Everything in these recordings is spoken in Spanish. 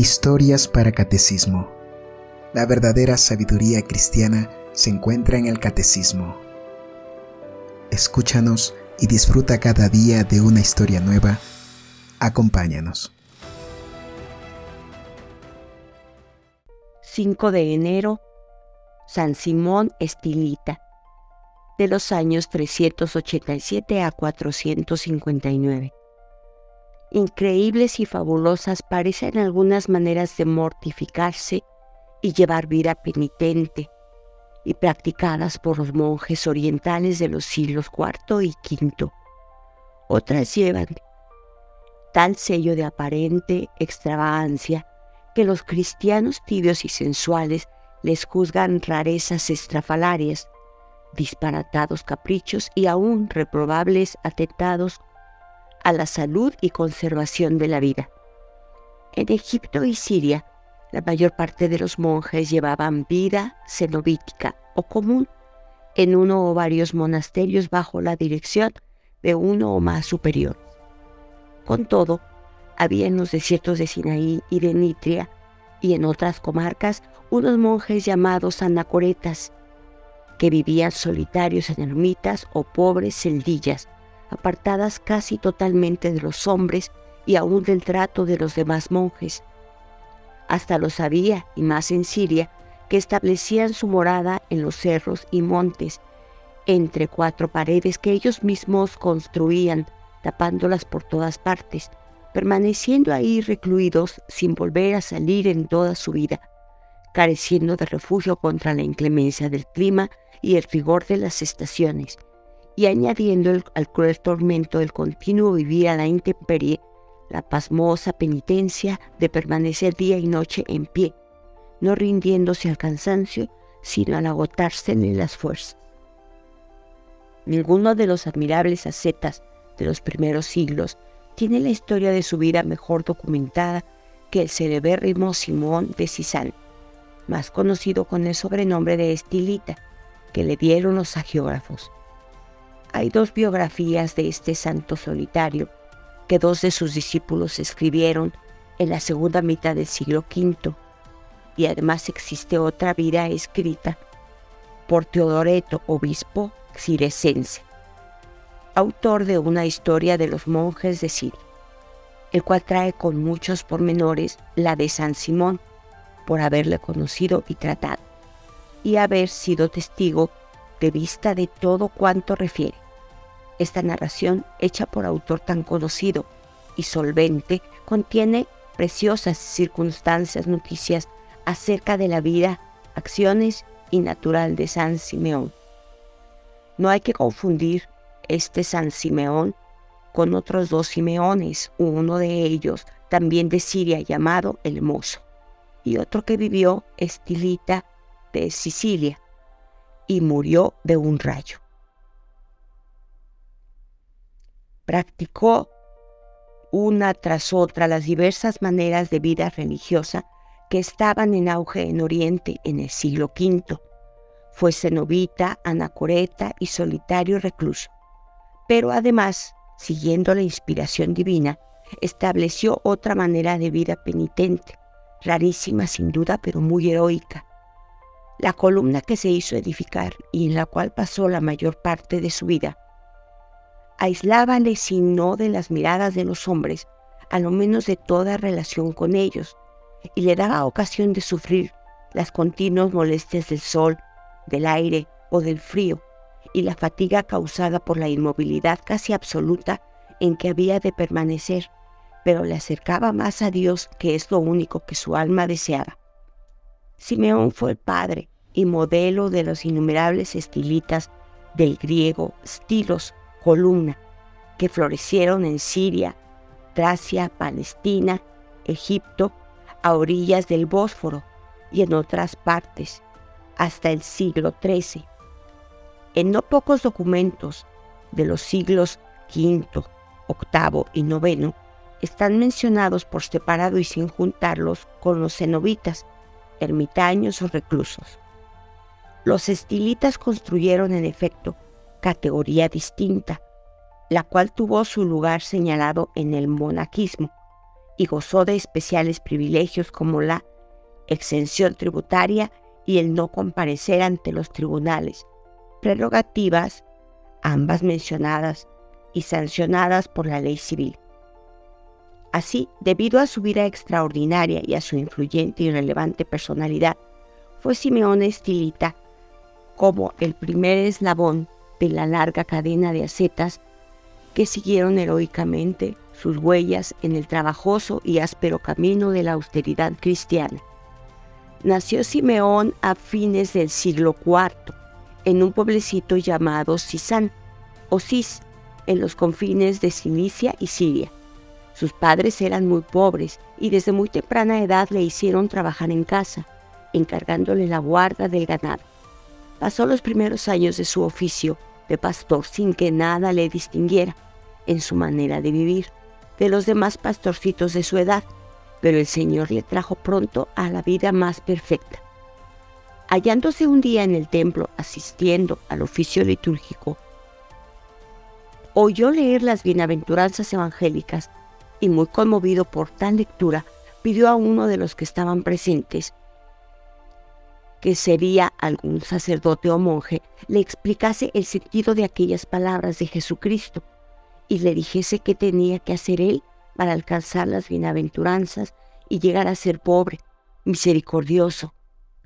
Historias para Catecismo. La verdadera sabiduría cristiana se encuentra en el Catecismo. Escúchanos y disfruta cada día de una historia nueva. Acompáñanos. 5 de enero, San Simón Estilita, de los años 387 a 459 increíbles y fabulosas parecen algunas maneras de mortificarse y llevar vida penitente, y practicadas por los monjes orientales de los siglos IV y V. Otras llevan tal sello de aparente extravagancia que los cristianos tibios y sensuales les juzgan rarezas estrafalarias, disparatados caprichos y aún reprobables atentados a la salud y conservación de la vida. En Egipto y Siria, la mayor parte de los monjes llevaban vida cenobítica o común en uno o varios monasterios bajo la dirección de uno o más superior. Con todo, había en los desiertos de Sinaí y de Nitria y en otras comarcas unos monjes llamados anacoretas, que vivían solitarios en ermitas o pobres celdillas, apartadas casi totalmente de los hombres y aún del trato de los demás monjes. Hasta lo sabía, y más en Siria, que establecían su morada en los cerros y montes, entre cuatro paredes que ellos mismos construían, tapándolas por todas partes, permaneciendo ahí recluidos sin volver a salir en toda su vida, careciendo de refugio contra la inclemencia del clima y el rigor de las estaciones, y añadiendo al cruel tormento del continuo vivir a la intemperie, la pasmosa penitencia de permanecer día y noche en pie, no rindiéndose al cansancio, sino al agotarse en las fuerzas. Ninguno de los admirables ascetas de los primeros siglos tiene la historia de su vida mejor documentada que el celebérrimo Simón de Sisán, más conocido con el sobrenombre de Estilita, que le dieron los agiógrafos. Hay dos biografías de este santo solitario que dos de sus discípulos escribieron en la segunda mitad del siglo V, y además existe otra vida escrita por Teodoreto, obispo cirecense, autor de una historia de los monjes de Siria, el cual trae con muchos pormenores la de San Simón, por haberle conocido y tratado, y haber sido testigo de vista de todo cuanto refiere. Esta narración, hecha por autor tan conocido y solvente, contiene preciosas circunstancias, noticias acerca de la vida, acciones y natural de San Simeón. No hay que confundir este San Simeón con otros dos Simeones, uno de ellos también de Siria llamado el Mozo, y otro que vivió Estilita de Sicilia y murió de un rayo. Practicó una tras otra las diversas maneras de vida religiosa que estaban en auge en Oriente en el siglo V. Fue cenobita, anacoreta y solitario recluso. Pero además, siguiendo la inspiración divina, estableció otra manera de vida penitente, rarísima sin duda, pero muy heroica. La columna que se hizo edificar y en la cual pasó la mayor parte de su vida aislábale si no de las miradas de los hombres, a lo menos de toda relación con ellos, y le daba ocasión de sufrir las continuas molestias del sol, del aire o del frío, y la fatiga causada por la inmovilidad casi absoluta en que había de permanecer, pero le acercaba más a Dios, que es lo único que su alma deseaba. Simeón fue el padre y modelo de los innumerables estilitas del griego estilos columna que florecieron en Siria, Tracia, Palestina, Egipto, a orillas del Bósforo y en otras partes, hasta el siglo XIII. En no pocos documentos de los siglos V, VIII y IX están mencionados por separado y sin juntarlos con los cenobitas, ermitaños o reclusos. Los estilitas construyeron en efecto categoría distinta, la cual tuvo su lugar señalado en el monaquismo y gozó de especiales privilegios como la exención tributaria y el no comparecer ante los tribunales, prerrogativas ambas mencionadas y sancionadas por la ley civil. Así, debido a su vida extraordinaria y a su influyente y relevante personalidad, fue Simeón Estilita como el primer eslabón de la larga cadena de ascetas que siguieron heroicamente sus huellas en el trabajoso y áspero camino de la austeridad cristiana. Nació Simeón a fines del siglo IV en un pueblecito llamado Sisán o Cis, en los confines de Cilicia y Siria. Sus padres eran muy pobres y desde muy temprana edad le hicieron trabajar en casa, encargándole la guarda del ganado. Pasó los primeros años de su oficio de pastor sin que nada le distinguiera en su manera de vivir de los demás pastorcitos de su edad, pero el Señor le trajo pronto a la vida más perfecta. Hallándose un día en el templo asistiendo al oficio litúrgico, oyó leer las bienaventuranzas evangélicas y muy conmovido por tal lectura, pidió a uno de los que estaban presentes que sería algún sacerdote o monje, le explicase el sentido de aquellas palabras de Jesucristo y le dijese qué tenía que hacer él para alcanzar las bienaventuranzas y llegar a ser pobre, misericordioso,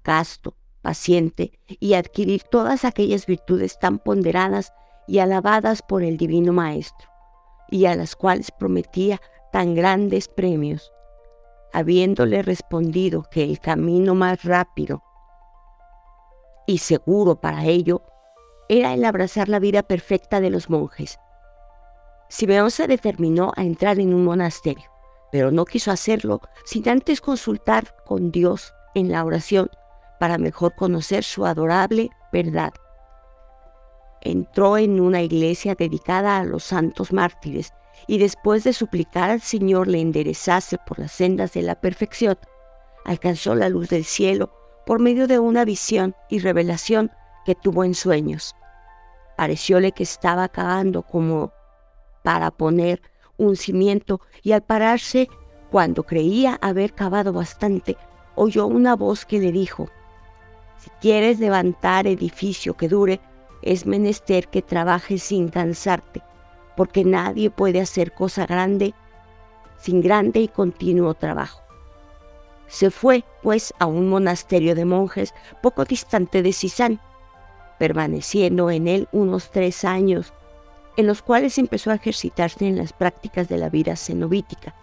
casto, paciente y adquirir todas aquellas virtudes tan ponderadas y alabadas por el Divino Maestro, y a las cuales prometía tan grandes premios, habiéndole respondido que el camino más rápido y seguro para ello era el abrazar la vida perfecta de los monjes. Simeón se determinó a entrar en un monasterio, pero no quiso hacerlo sin antes consultar con Dios en la oración para mejor conocer su adorable verdad. Entró en una iglesia dedicada a los santos mártires y después de suplicar al Señor le enderezase por las sendas de la perfección, alcanzó la luz del cielo por medio de una visión y revelación que tuvo en sueños. Parecióle que estaba cavando como para poner un cimiento y al pararse, cuando creía haber cavado bastante, oyó una voz que le dijo, si quieres levantar edificio que dure, es menester que trabajes sin cansarte, porque nadie puede hacer cosa grande sin grande y continuo trabajo. Se fue, pues, a un monasterio de monjes poco distante de Sisán, permaneciendo en él unos tres años, en los cuales empezó a ejercitarse en las prácticas de la vida cenobítica.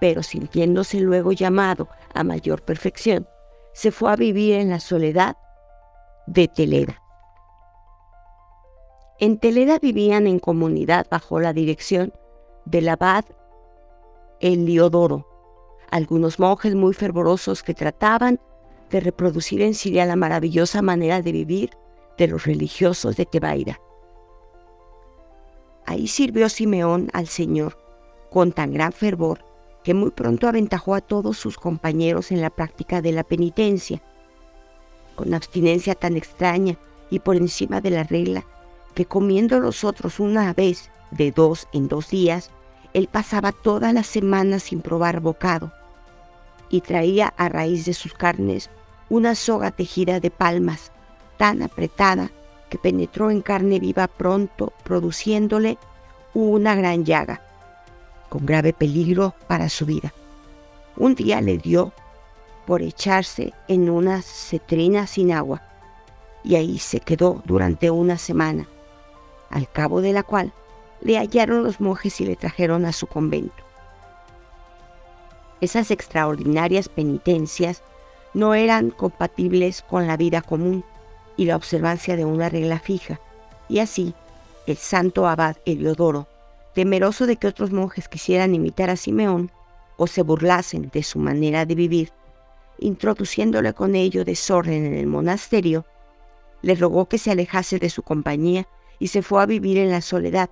Pero sintiéndose luego llamado a mayor perfección, se fue a vivir en la soledad de Teleda. En Teleda vivían en comunidad bajo la dirección del abad Eliodoro, algunos monjes muy fervorosos que trataban de reproducir en Siria la maravillosa manera de vivir de los religiosos de Tebaida. Ahí sirvió Simeón al Señor con tan gran fervor que muy pronto aventajó a todos sus compañeros en la práctica de la penitencia, con abstinencia tan extraña y por encima de la regla que comiendo los otros una vez de dos en dos días, él pasaba toda la semana sin probar bocado y traía a raíz de sus carnes una soga tejida de palmas, tan apretada que penetró en carne viva pronto, produciéndole una gran llaga, con grave peligro para su vida. Un día le dio por echarse en una cetrina sin agua, y ahí se quedó durante una semana, al cabo de la cual le hallaron los monjes y le trajeron a su convento. Esas extraordinarias penitencias no eran compatibles con la vida común y la observancia de una regla fija, y así el santo abad Heliodoro, temeroso de que otros monjes quisieran imitar a Simeón o se burlasen de su manera de vivir, introduciéndole con ello desorden en el monasterio, le rogó que se alejase de su compañía y se fue a vivir en la soledad,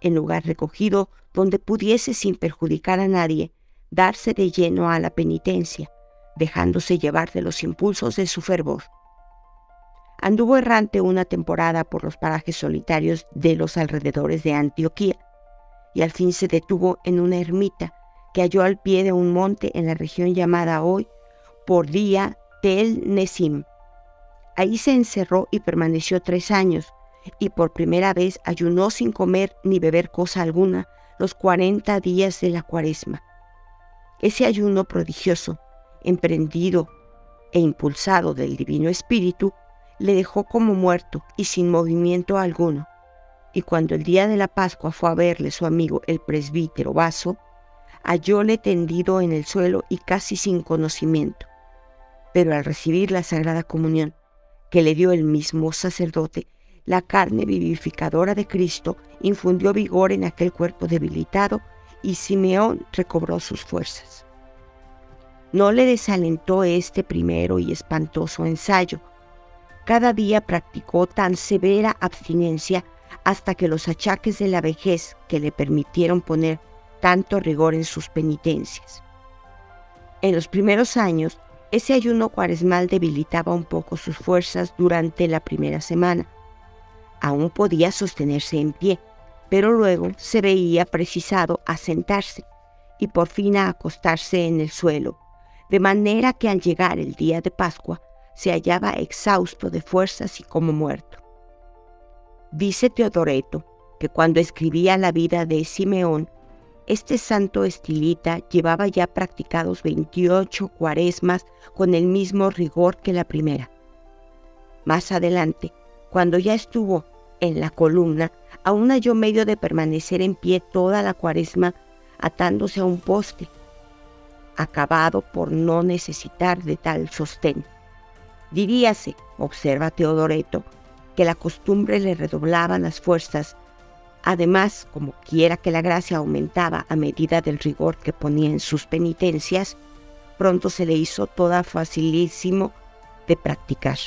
en lugar recogido donde pudiese sin perjudicar a nadie darse de lleno a la penitencia, dejándose llevar de los impulsos de su fervor. Anduvo errante una temporada por los parajes solitarios de los alrededores de Antioquía y al fin se detuvo en una ermita que halló al pie de un monte en la región llamada hoy por día Tel Nesim. Ahí se encerró y permaneció tres años, y por primera vez ayunó sin comer ni beber cosa alguna los cuarenta días de la cuaresma. Ese ayuno prodigioso, emprendido e impulsado del Divino Espíritu, le dejó como muerto y sin movimiento alguno. Y cuando el día de la Pascua fue a verle su amigo el presbítero Vaso, hallóle tendido en el suelo y casi sin conocimiento. Pero al recibir la Sagrada Comunión que le dio el mismo sacerdote, la carne vivificadora de Cristo infundió vigor en aquel cuerpo debilitado y Simeón recobró sus fuerzas. No le desalentó este primero y espantoso ensayo. Cada día practicó tan severa abstinencia hasta que los achaques de la vejez que le permitieron poner tanto rigor en sus penitencias. En los primeros años, ese ayuno cuaresmal debilitaba un poco sus fuerzas durante la primera semana. Aún podía sostenerse en pie, pero luego se veía precisado a sentarse y por fin a acostarse en el suelo, de manera que al llegar el día de Pascua se hallaba exhausto de fuerzas y como muerto. Dice Teodoreto que cuando escribía la vida de Simeón, este santo estilita llevaba ya practicados 28 cuaresmas con el mismo rigor que la primera. Más adelante, cuando ya estuvo en la columna, aún halló medio de permanecer en pie toda la cuaresma atándose a un poste, acabado por no necesitar de tal sostén. Diríase, observa Teodoreto, que la costumbre le redoblaban las fuerzas. Además, como quiera que la gracia aumentaba a medida del rigor que ponía en sus penitencias, pronto se le hizo toda facilísimo de practicar.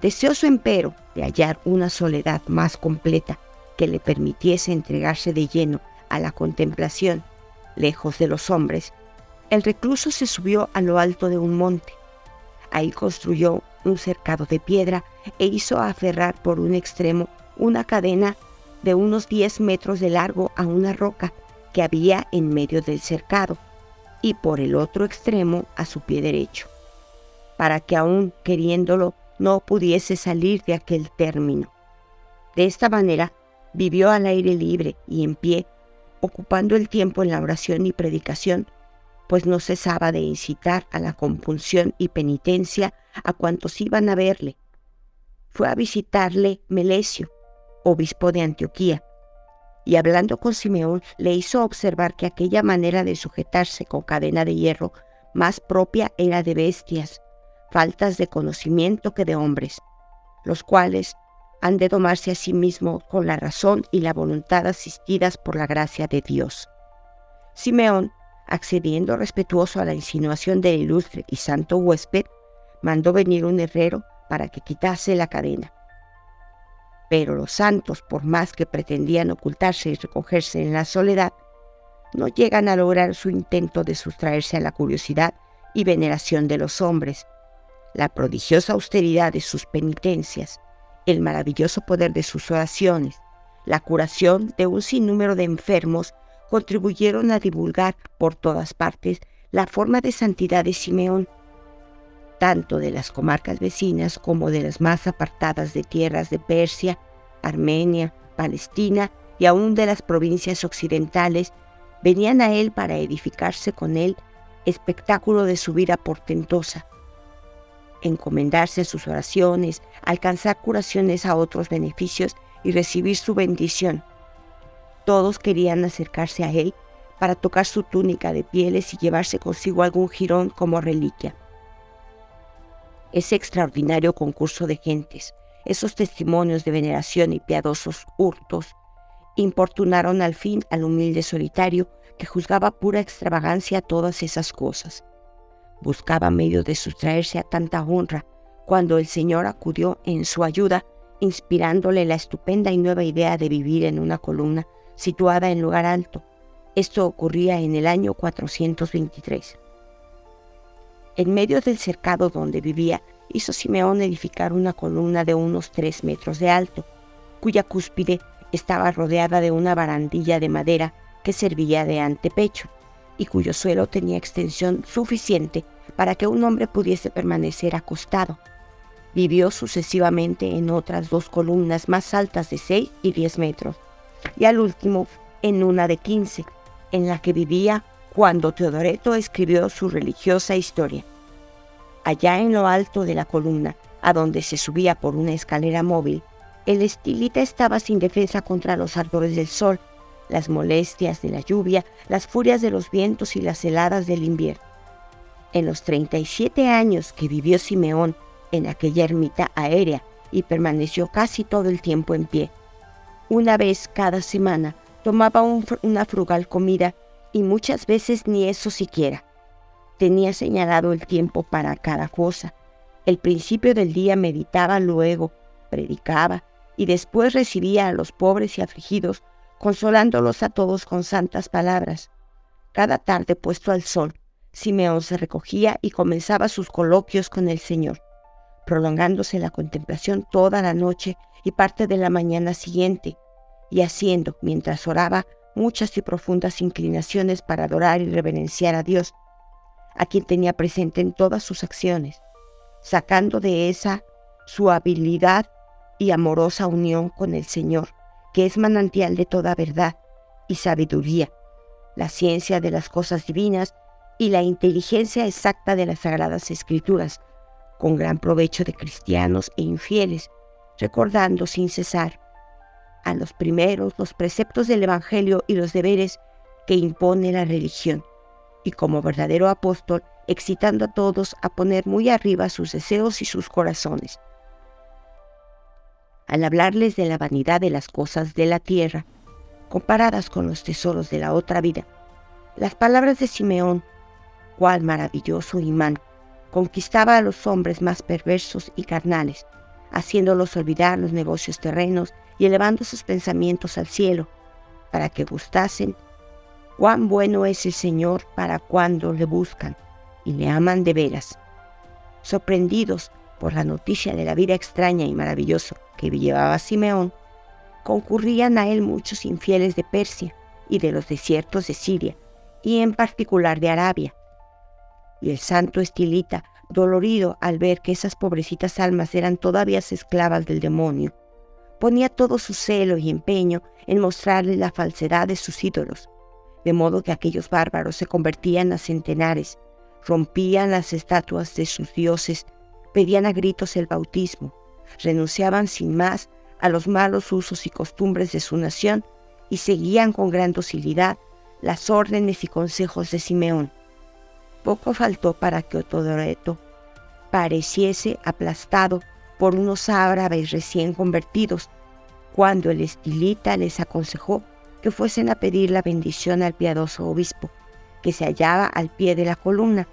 Deseoso empero de hallar una soledad más completa que le permitiese entregarse de lleno a la contemplación, lejos de los hombres, el recluso se subió a lo alto de un monte. Ahí construyó un cercado de piedra e hizo aferrar por un extremo una cadena de unos 10 metros de largo a una roca que había en medio del cercado y por el otro extremo a su pie derecho, para que aún queriéndolo no pudiese salir de aquel término. De esta manera vivió al aire libre y en pie, ocupando el tiempo en la oración y predicación, pues no cesaba de incitar a la compunción y penitencia a cuantos iban a verle. Fue a visitarle Melesio, obispo de Antioquía, y hablando con Simeón le hizo observar que aquella manera de sujetarse con cadena de hierro más propia era de bestias, faltas de conocimiento que de hombres, los cuales han de tomarse a sí mismos con la razón y la voluntad asistidas por la gracia de Dios. Simeón, accediendo respetuoso a la insinuación del ilustre y santo huésped, mandó venir un herrero para que quitase la cadena. Pero los santos, por más que pretendían ocultarse y recogerse en la soledad, no llegan a lograr su intento de sustraerse a la curiosidad y veneración de los hombres, la prodigiosa austeridad de sus penitencias, el maravilloso poder de sus oraciones, la curación de un sinnúmero de enfermos contribuyeron a divulgar por todas partes la forma de santidad de Simeón, tanto de las comarcas vecinas como de las más apartadas de tierras de Persia, Armenia, Palestina y aún de las provincias occidentales, venían a él para edificarse con él espectáculo de su vida portentosa, encomendarse sus oraciones, alcanzar curaciones a otros beneficios y recibir su bendición. Todos querían acercarse a él para tocar su túnica de pieles y llevarse consigo algún jirón como reliquia. Ese extraordinario concurso de gentes, esos testimonios de veneración y piadosos hurtos, importunaron al fin al humilde solitario que juzgaba pura extravagancia todas esas cosas buscaba medio de sustraerse a tanta honra cuando el Señor acudió en su ayuda, inspirándole la estupenda y nueva idea de vivir en una columna situada en lugar alto. Esto ocurría en el año 423. En medio del cercado donde vivía, hizo Simeón edificar una columna de unos tres metros de alto, cuya cúspide estaba rodeada de una barandilla de madera que servía de antepecho y cuyo suelo tenía extensión suficiente para que un hombre pudiese permanecer acostado. Vivió sucesivamente en otras dos columnas más altas de 6 y 10 metros, y al último en una de 15, en la que vivía cuando Teodoreto escribió su religiosa historia. Allá en lo alto de la columna, a donde se subía por una escalera móvil, el estilita estaba sin defensa contra los ardores del sol, las molestias de la lluvia, las furias de los vientos y las heladas del invierno. En los 37 años que vivió Simeón en aquella ermita aérea y permaneció casi todo el tiempo en pie, una vez cada semana tomaba una frugal comida y muchas veces ni eso siquiera. Tenía señalado el tiempo para cada cosa. El principio del día meditaba, luego predicaba y después recibía a los pobres y afligidos consolándolos a todos con santas palabras. Cada tarde puesto al sol, Simeón se recogía y comenzaba sus coloquios con el Señor, prolongándose la contemplación toda la noche y parte de la mañana siguiente, y haciendo, mientras oraba, muchas y profundas inclinaciones para adorar y reverenciar a Dios, a quien tenía presente en todas sus acciones, sacando de esa su habilidad y amorosa unión con el Señor, que es manantial de toda verdad y sabiduría, la ciencia de las cosas divinas y la inteligencia exacta de las sagradas escrituras, con gran provecho de cristianos e infieles, recordando sin cesar a los primeros los preceptos del Evangelio y los deberes que impone la religión, y como verdadero apóstol, excitando a todos a poner muy arriba sus deseos y sus corazones al hablarles de la vanidad de las cosas de la tierra, comparadas con los tesoros de la otra vida. Las palabras de Simeón, cual maravilloso imán, conquistaba a los hombres más perversos y carnales, haciéndolos olvidar los negocios terrenos y elevando sus pensamientos al cielo, para que gustasen cuán bueno es el Señor para cuando le buscan y le aman de veras. Sorprendidos por la noticia de la vida extraña y maravillosa que llevaba Simeón, concurrían a él muchos infieles de Persia y de los desiertos de Siria, y en particular de Arabia. Y el santo estilita, dolorido al ver que esas pobrecitas almas eran todavía esclavas del demonio, ponía todo su celo y empeño en mostrarles la falsedad de sus ídolos, de modo que aquellos bárbaros se convertían a centenares, rompían las estatuas de sus dioses pedían a gritos el bautismo, renunciaban sin más a los malos usos y costumbres de su nación y seguían con gran docilidad las órdenes y consejos de Simeón. Poco faltó para que Otodoreto pareciese aplastado por unos árabes recién convertidos, cuando el estilita les aconsejó que fuesen a pedir la bendición al piadoso obispo, que se hallaba al pie de la columna,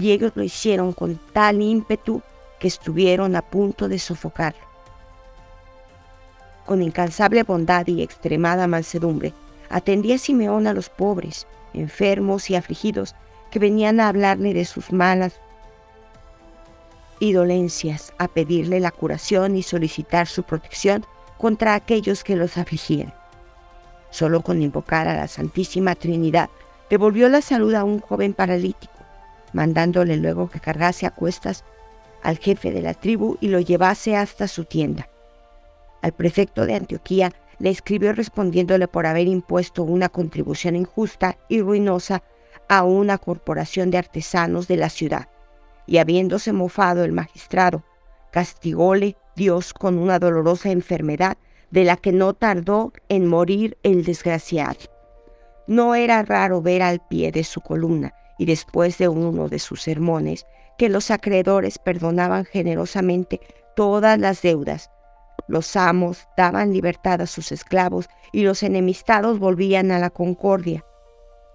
y ellos lo hicieron con tal ímpetu que estuvieron a punto de sofocar. Con incansable bondad y extremada mansedumbre, atendía Simeón a los pobres, enfermos y afligidos que venían a hablarle de sus malas y dolencias, a pedirle la curación y solicitar su protección contra aquellos que los afligían. Solo con invocar a la Santísima Trinidad devolvió la salud a un joven paralítico, mandándole luego que cargase a cuestas al jefe de la tribu y lo llevase hasta su tienda. Al prefecto de Antioquía le escribió respondiéndole por haber impuesto una contribución injusta y ruinosa a una corporación de artesanos de la ciudad. Y habiéndose mofado el magistrado, castigóle Dios con una dolorosa enfermedad de la que no tardó en morir el desgraciado. No era raro ver al pie de su columna y después de uno de sus sermones que los acreedores perdonaban generosamente todas las deudas. Los amos daban libertad a sus esclavos y los enemistados volvían a la concordia.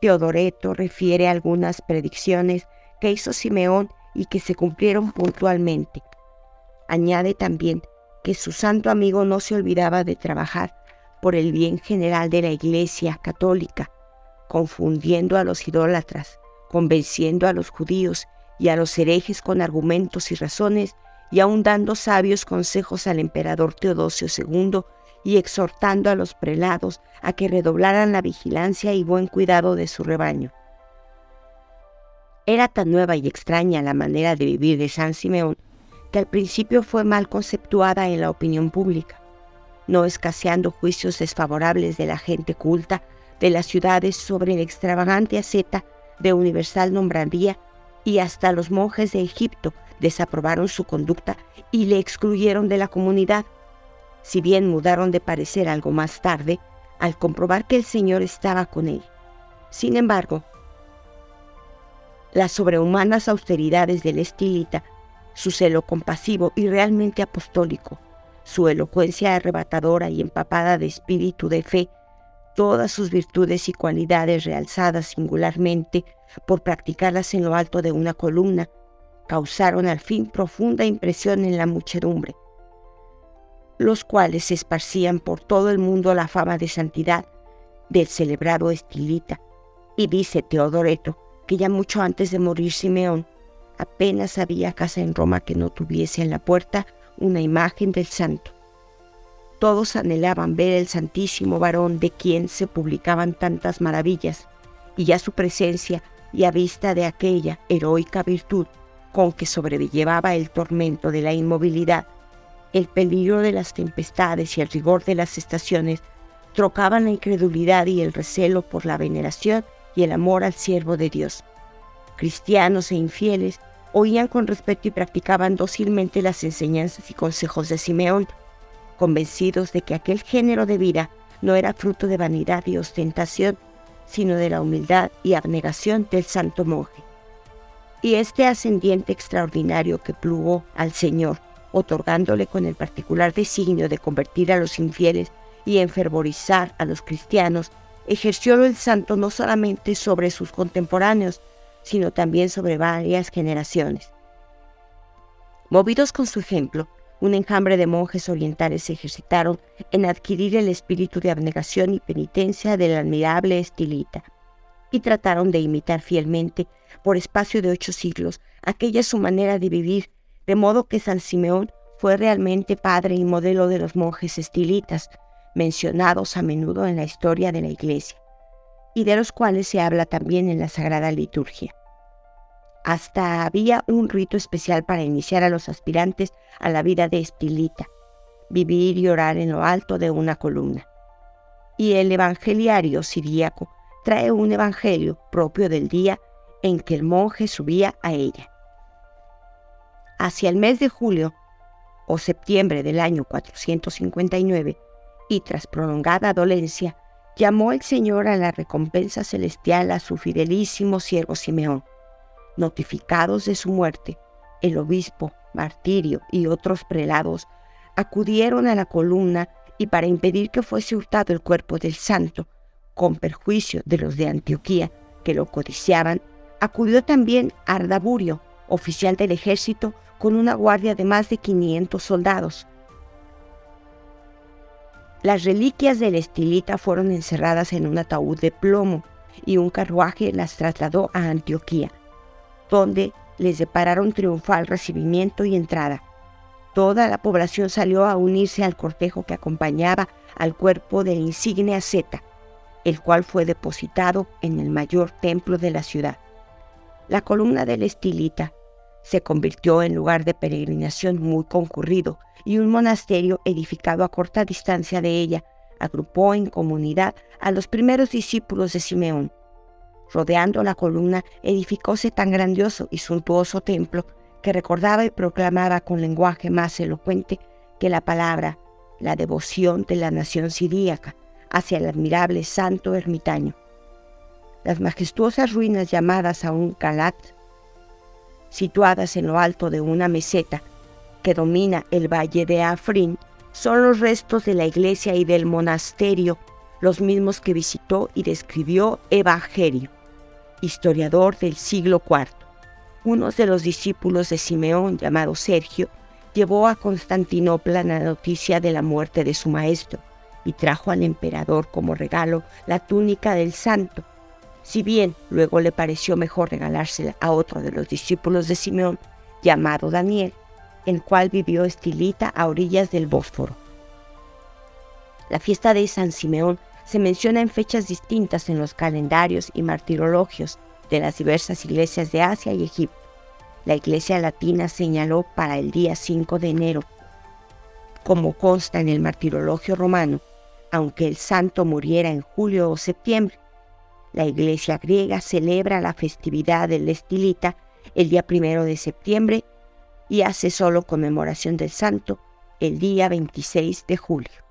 Teodoreto refiere algunas predicciones que hizo Simeón y que se cumplieron puntualmente. Añade también que su santo amigo no se olvidaba de trabajar por el bien general de la Iglesia católica, confundiendo a los idólatras, convenciendo a los judíos y a los herejes con argumentos y razones, y aun dando sabios consejos al emperador Teodosio II y exhortando a los prelados a que redoblaran la vigilancia y buen cuidado de su rebaño. Era tan nueva y extraña la manera de vivir de San Simeón que al principio fue mal conceptuada en la opinión pública, no escaseando juicios desfavorables de la gente culta de las ciudades sobre la extravagante asceta de universal nombradía y hasta los monjes de Egipto desaprobaron su conducta y le excluyeron de la comunidad. Si bien mudaron de parecer algo más tarde, al comprobar que el Señor estaba con él. Sin embargo, las sobrehumanas austeridades del estilita, su celo compasivo y realmente apostólico, su elocuencia arrebatadora y empapada de espíritu de fe, todas sus virtudes y cualidades realzadas singularmente por practicarlas en lo alto de una columna, causaron al fin profunda impresión en la muchedumbre, los cuales esparcían por todo el mundo la fama de santidad del celebrado estilita. Y dice Teodoreto que ya mucho antes de morir Simeón, apenas había casa en Roma que no tuviese en la puerta una imagen del santo. Todos anhelaban ver el santísimo varón de quien se publicaban tantas maravillas, y ya su presencia y a vista de aquella heroica virtud con que sobrellevaba el tormento de la inmovilidad, el peligro de las tempestades y el rigor de las estaciones, trocaban la incredulidad y el recelo por la veneración y el amor al siervo de Dios. Cristianos e infieles oían con respeto y practicaban dócilmente las enseñanzas y consejos de Simeón, convencidos de que aquel género de vida no era fruto de vanidad y ostentación, sino de la humildad y abnegación del santo monje. Y este ascendiente extraordinario que plugó al Señor, otorgándole con el particular designio de convertir a los infieles y enfervorizar a los cristianos, ejerció el santo no solamente sobre sus contemporáneos, sino también sobre varias generaciones. Movidos con su ejemplo, un enjambre de monjes orientales se ejercitaron en adquirir el espíritu de abnegación y penitencia del admirable estilita, y trataron de imitar fielmente, por espacio de ocho siglos, aquella su manera de vivir, de modo que San Simeón fue realmente padre y modelo de los monjes estilitas, mencionados a menudo en la historia de la Iglesia, y de los cuales se habla también en la Sagrada Liturgia. Hasta había un rito especial para iniciar a los aspirantes a la vida de estilita, vivir y orar en lo alto de una columna. Y el evangeliario siríaco trae un evangelio propio del día en que el monje subía a ella. Hacia el mes de julio o septiembre del año 459, y tras prolongada dolencia, llamó el Señor a la recompensa celestial a su fidelísimo siervo Simeón. Notificados de su muerte, el obispo, martirio y otros prelados acudieron a la columna y para impedir que fuese hurtado el cuerpo del santo, con perjuicio de los de Antioquía que lo codiciaban, acudió también Ardaburio, oficial del ejército, con una guardia de más de 500 soldados. Las reliquias del estilita fueron encerradas en un ataúd de plomo y un carruaje las trasladó a Antioquía, donde les depararon triunfal recibimiento y entrada. Toda la población salió a unirse al cortejo que acompañaba al cuerpo del insigne asceta, el cual fue depositado en el mayor templo de la ciudad. La columna del estilita se convirtió en lugar de peregrinación muy concurrido y un monasterio edificado a corta distancia de ella agrupó en comunidad a los primeros discípulos de Simeón. Rodeando la columna edificóse tan grandioso y suntuoso templo que recordaba y proclamaba con lenguaje más elocuente que la palabra la devoción de la nación siríaca hacia el admirable santo ermitaño. Las majestuosas ruinas llamadas aún Calat situadas en lo alto de una meseta que domina el valle de Afrin, son los restos de la iglesia y del monasterio, los mismos que visitó y describió Evangelio, historiador del siglo IV. Uno de los discípulos de Simeón, llamado Sergio, llevó a Constantinopla la noticia de la muerte de su maestro y trajo al emperador como regalo la túnica del santo, si bien luego le pareció mejor regalársela a otro de los discípulos de Simeón, llamado Daniel, el cual vivió estilita a orillas del Bósforo. La fiesta de San Simeón se menciona en fechas distintas en los calendarios y martirologios de las diversas iglesias de Asia y Egipto. La iglesia latina señaló para el día 5 de enero, como consta en el martirologio romano, aunque el santo muriera en julio o septiembre. La iglesia griega celebra la festividad del estilita el día primero de septiembre y hace solo conmemoración del santo el día 26 de julio.